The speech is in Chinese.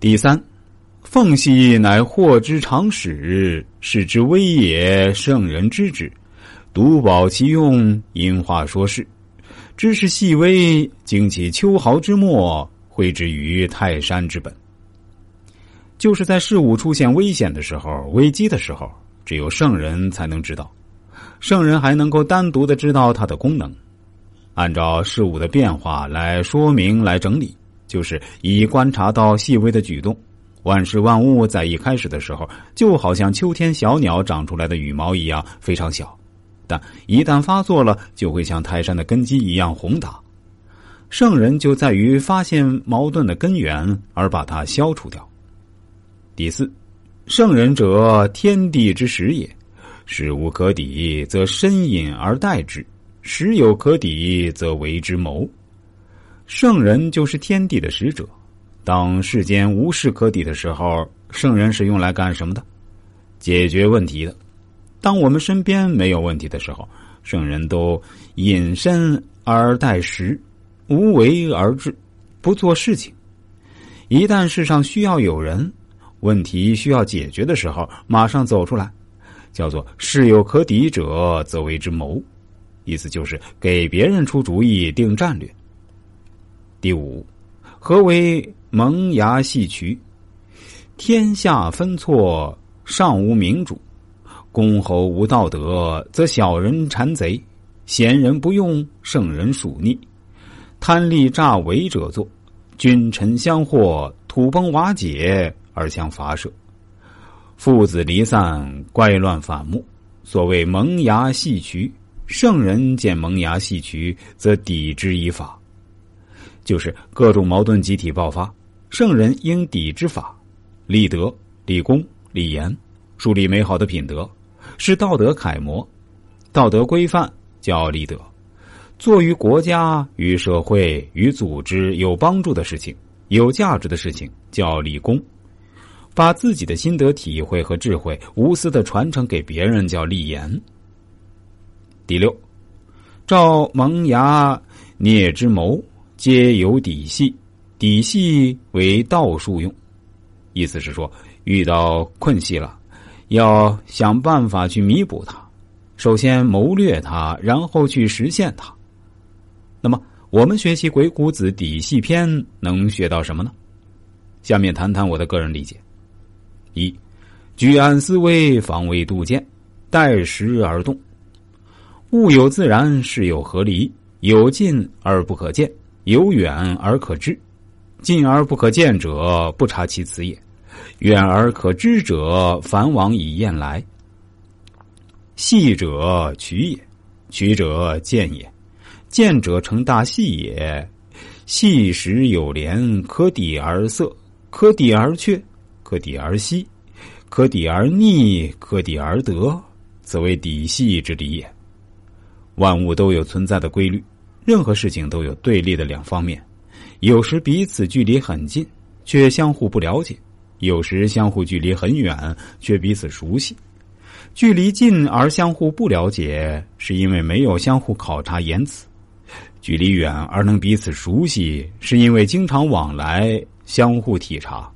第三，缝隙乃祸之常始，是之微也。圣人知之，独保其用，因话说事。知识细微，经其秋毫之末，绘之于泰山之本。就是在事物出现危险的时候、危机的时候，只有圣人才能知道。圣人还能够单独的知道它的功能，按照事物的变化来说明、来整理。就是以观察到细微的举动，万事万物在一开始的时候，就好像秋天小鸟长出来的羽毛一样非常小，但一旦发作了，就会像泰山的根基一样宏大。圣人就在于发现矛盾的根源，而把它消除掉。第四，圣人者，天地之始也。事无可抵，则深隐而待之；时有可抵，则为之谋。圣人就是天地的使者，当世间无事可抵的时候，圣人是用来干什么的？解决问题的。当我们身边没有问题的时候，圣人都隐身而待时，无为而治，不做事情。一旦世上需要有人，问题需要解决的时候，马上走出来，叫做事有可抵者，则为之谋。意思就是给别人出主意、定战略。第五，何为萌芽戏曲？天下分错，上无明主；公侯无道德，则小人谗贼；贤人不用，圣人属逆；贪利诈伪者作；君臣相惑，土崩瓦解而相伐舍；父子离散，乖乱反目。所谓萌芽戏曲，圣人见萌芽戏曲，则抵之以法。就是各种矛盾集体爆发，圣人应抵之法，立德、立功、立言，树立美好的品德，是道德楷模，道德规范叫立德，做于国家、与社会、与组织有帮助的事情、有价值的事情叫立功，把自己的心得体会和智慧无私的传承给别人叫立言。第六，照萌芽孽之谋。皆有底细，底细为道术用，意思是说，遇到困隙了，要想办法去弥补它，首先谋略它，然后去实现它。那么，我们学习《鬼谷子》底细篇能学到什么呢？下面谈谈我的个人理解：一，居安思危，防微杜渐，待时而动。物有自然，事有合离，有近而不可见。有远而可知，近而不可见者，不察其辞也；远而可知者，凡往以验来。细者取也，取者见也，见者成大细也。细时有连，可抵而色，可抵而却，可抵而息，可抵而逆，可抵而得，此为底细之理也。万物都有存在的规律。任何事情都有对立的两方面，有时彼此距离很近，却相互不了解；有时相互距离很远，却彼此熟悉。距离近而相互不了解，是因为没有相互考察言辞；距离远而能彼此熟悉，是因为经常往来，相互体察。